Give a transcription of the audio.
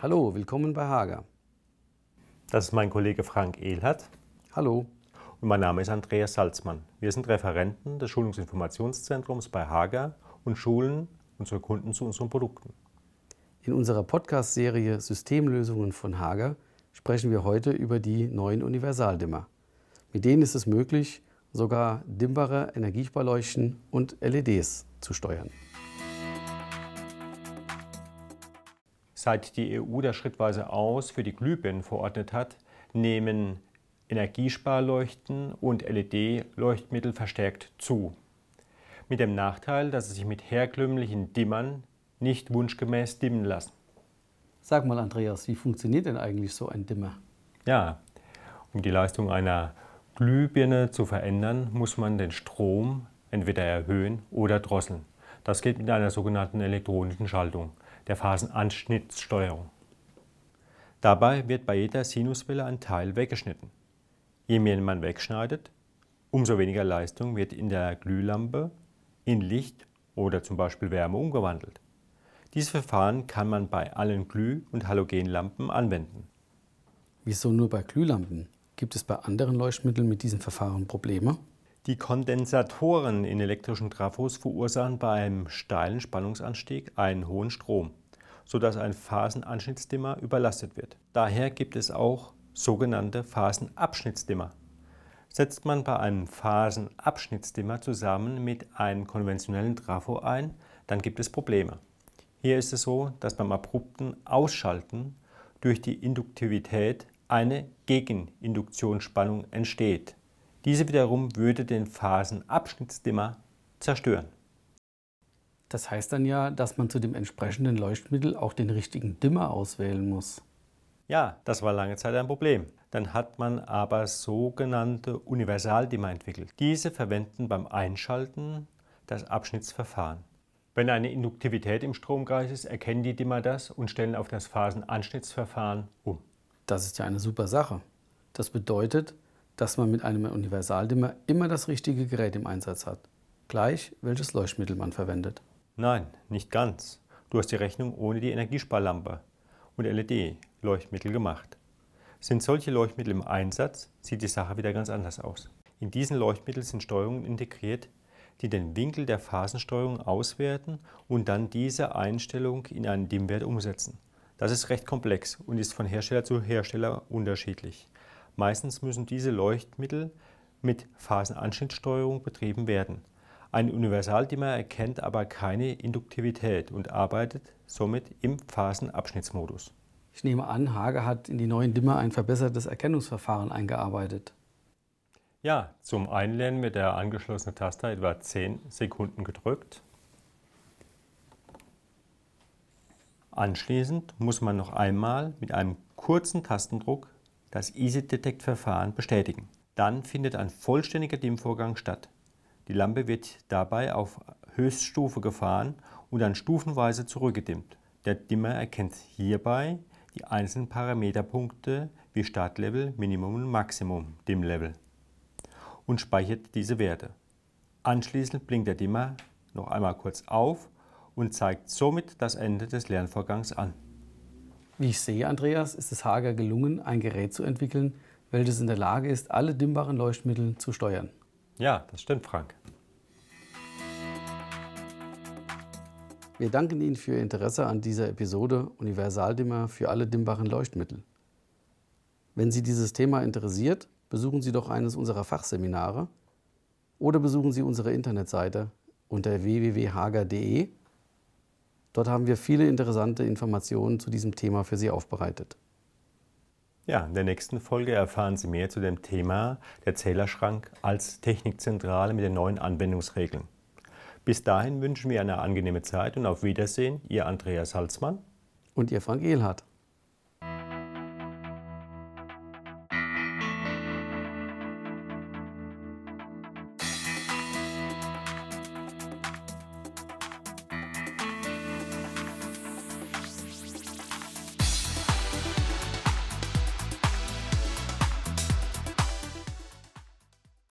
Hallo, willkommen bei Hager. Das ist mein Kollege Frank Ehlert. Hallo. Und mein Name ist Andreas Salzmann. Wir sind Referenten des Schulungsinformationszentrums bei Hager und schulen unsere Kunden zu unseren Produkten. In unserer Podcast-Serie Systemlösungen von Hager sprechen wir heute über die neuen Universaldimmer. Mit denen ist es möglich, sogar dimmbare Energiesparleuchten und LEDs zu steuern. Seit die EU das schrittweise Aus für die Glühbirnen verordnet hat, nehmen Energiesparleuchten und LED-Leuchtmittel verstärkt zu. Mit dem Nachteil, dass sie sich mit herkömmlichen Dimmern nicht wunschgemäß dimmen lassen. Sag mal, Andreas, wie funktioniert denn eigentlich so ein Dimmer? Ja, um die Leistung einer Glühbirne zu verändern, muss man den Strom entweder erhöhen oder drosseln. Das geht mit einer sogenannten elektronischen Schaltung, der Phasenanschnittssteuerung. Dabei wird bei jeder Sinuswelle ein Teil weggeschnitten. Je mehr man wegschneidet, umso weniger Leistung wird in der Glühlampe in Licht oder zum Beispiel Wärme umgewandelt. Dieses Verfahren kann man bei allen Glüh- und Halogenlampen anwenden. Wieso nur bei Glühlampen? Gibt es bei anderen Leuchtmitteln mit diesem Verfahren Probleme? Die Kondensatoren in elektrischen Trafos verursachen bei einem steilen Spannungsanstieg einen hohen Strom, sodass ein Phasenanschnittsdimmer überlastet wird. Daher gibt es auch sogenannte Phasenabschnittsdimmer. Setzt man bei einem Phasenabschnittsdimmer zusammen mit einem konventionellen Trafo ein, dann gibt es Probleme. Hier ist es so, dass beim abrupten Ausschalten durch die Induktivität eine Gegeninduktionsspannung entsteht. Diese wiederum würde den Phasenabschnittsdimmer zerstören. Das heißt dann ja, dass man zu dem entsprechenden Leuchtmittel auch den richtigen Dimmer auswählen muss. Ja, das war lange Zeit ein Problem. Dann hat man aber sogenannte Universaldimmer entwickelt. Diese verwenden beim Einschalten das Abschnittsverfahren. Wenn eine Induktivität im Stromkreis ist, erkennen die Dimmer das und stellen auf das Phasenanschnittsverfahren um. Das ist ja eine super Sache. Das bedeutet, dass man mit einem Universaldimmer immer das richtige Gerät im Einsatz hat. Gleich welches Leuchtmittel man verwendet. Nein, nicht ganz. Du hast die Rechnung ohne die Energiesparlampe und LED-Leuchtmittel gemacht. Sind solche Leuchtmittel im Einsatz, sieht die Sache wieder ganz anders aus. In diesen Leuchtmitteln sind Steuerungen integriert, die den Winkel der Phasensteuerung auswerten und dann diese Einstellung in einen Dimmwert umsetzen. Das ist recht komplex und ist von Hersteller zu Hersteller unterschiedlich. Meistens müssen diese Leuchtmittel mit Phasenanschnittssteuerung betrieben werden. Ein Universaldimmer erkennt aber keine Induktivität und arbeitet somit im Phasenabschnittsmodus. Ich nehme an, Hage hat in die neuen Dimmer ein verbessertes Erkennungsverfahren eingearbeitet. Ja, zum Einlernen wird der angeschlossene Taster etwa 10 Sekunden gedrückt Anschließend muss man noch einmal mit einem kurzen Tastendruck das EasyDetect-Verfahren bestätigen. Dann findet ein vollständiger Dimmvorgang statt. Die Lampe wird dabei auf Höchststufe gefahren und dann stufenweise zurückgedimmt. Der Dimmer erkennt hierbei die einzelnen Parameterpunkte wie Startlevel, Minimum und Maximum Dimmlevel und speichert diese Werte. Anschließend blinkt der Dimmer noch einmal kurz auf und zeigt somit das Ende des Lernvorgangs an. Wie ich sehe, Andreas, ist es Hager gelungen, ein Gerät zu entwickeln, welches in der Lage ist, alle dimmbaren Leuchtmittel zu steuern. Ja, das stimmt, Frank. Wir danken Ihnen für Ihr Interesse an dieser Episode Universaldimmer für alle dimmbaren Leuchtmittel. Wenn Sie dieses Thema interessiert, besuchen Sie doch eines unserer Fachseminare oder besuchen Sie unsere Internetseite unter www.hager.de Dort haben wir viele interessante Informationen zu diesem Thema für Sie aufbereitet. Ja, in der nächsten Folge erfahren Sie mehr zu dem Thema der Zählerschrank als Technikzentrale mit den neuen Anwendungsregeln. Bis dahin wünschen wir eine angenehme Zeit und auf Wiedersehen, Ihr Andreas Salzmann und Ihr Frank Ehlhardt.